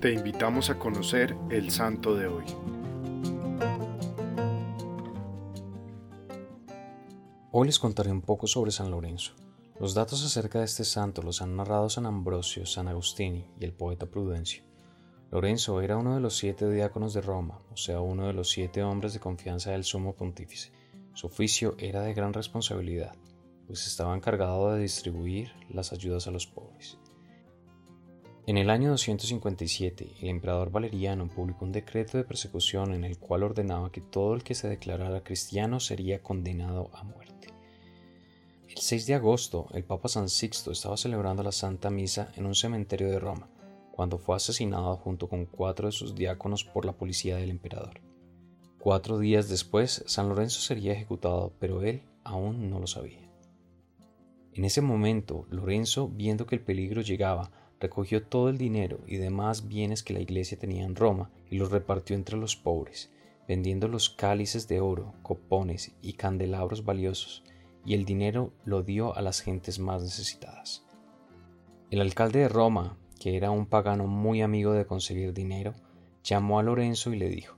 Te invitamos a conocer el santo de hoy. Hoy les contaré un poco sobre San Lorenzo. Los datos acerca de este santo los han narrado San Ambrosio, San Agustini y el poeta Prudencio. Lorenzo era uno de los siete diáconos de Roma, o sea, uno de los siete hombres de confianza del sumo pontífice. Su oficio era de gran responsabilidad, pues estaba encargado de distribuir las ayudas a los pobres. En el año 257, el emperador Valeriano publicó un decreto de persecución en el cual ordenaba que todo el que se declarara cristiano sería condenado a muerte. El 6 de agosto, el Papa San Sixto estaba celebrando la Santa Misa en un cementerio de Roma, cuando fue asesinado junto con cuatro de sus diáconos por la policía del emperador. Cuatro días después, San Lorenzo sería ejecutado, pero él aún no lo sabía. En ese momento, Lorenzo, viendo que el peligro llegaba, recogió todo el dinero y demás bienes que la iglesia tenía en Roma y los repartió entre los pobres, vendiendo los cálices de oro, copones y candelabros valiosos, y el dinero lo dio a las gentes más necesitadas. El alcalde de Roma, que era un pagano muy amigo de conseguir dinero, llamó a Lorenzo y le dijo,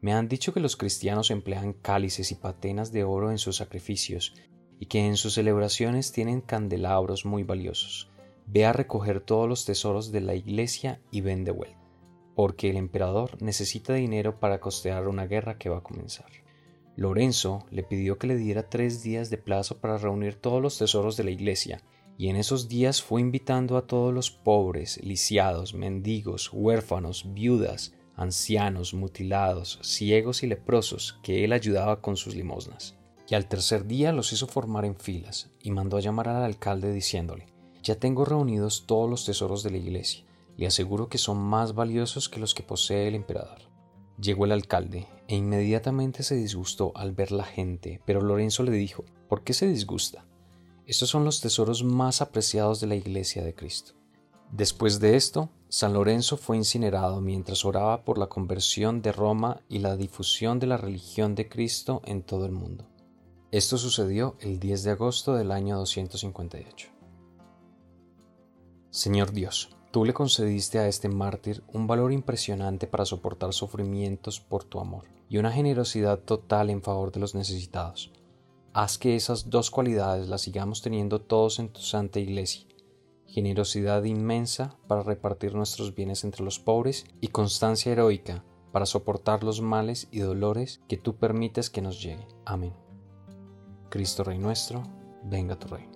Me han dicho que los cristianos emplean cálices y patenas de oro en sus sacrificios, y que en sus celebraciones tienen candelabros muy valiosos Ve a recoger todos los tesoros de la iglesia y ven de vuelta, porque el emperador necesita dinero para costear una guerra que va a comenzar. Lorenzo le pidió que le diera tres días de plazo para reunir todos los tesoros de la iglesia, y en esos días fue invitando a todos los pobres, lisiados, mendigos, huérfanos, viudas, ancianos, mutilados, ciegos y leprosos que él ayudaba con sus limosnas. Y al tercer día los hizo formar en filas, y mandó a llamar al alcalde diciéndole ya tengo reunidos todos los tesoros de la iglesia. Le aseguro que son más valiosos que los que posee el emperador. Llegó el alcalde e inmediatamente se disgustó al ver la gente, pero Lorenzo le dijo, ¿por qué se disgusta? Estos son los tesoros más apreciados de la iglesia de Cristo. Después de esto, San Lorenzo fue incinerado mientras oraba por la conversión de Roma y la difusión de la religión de Cristo en todo el mundo. Esto sucedió el 10 de agosto del año 258. Señor Dios, tú le concediste a este mártir un valor impresionante para soportar sufrimientos por tu amor y una generosidad total en favor de los necesitados. Haz que esas dos cualidades las sigamos teniendo todos en tu santa iglesia. Generosidad inmensa para repartir nuestros bienes entre los pobres y constancia heroica para soportar los males y dolores que tú permites que nos lleguen. Amén. Cristo Rey nuestro, venga tu reino.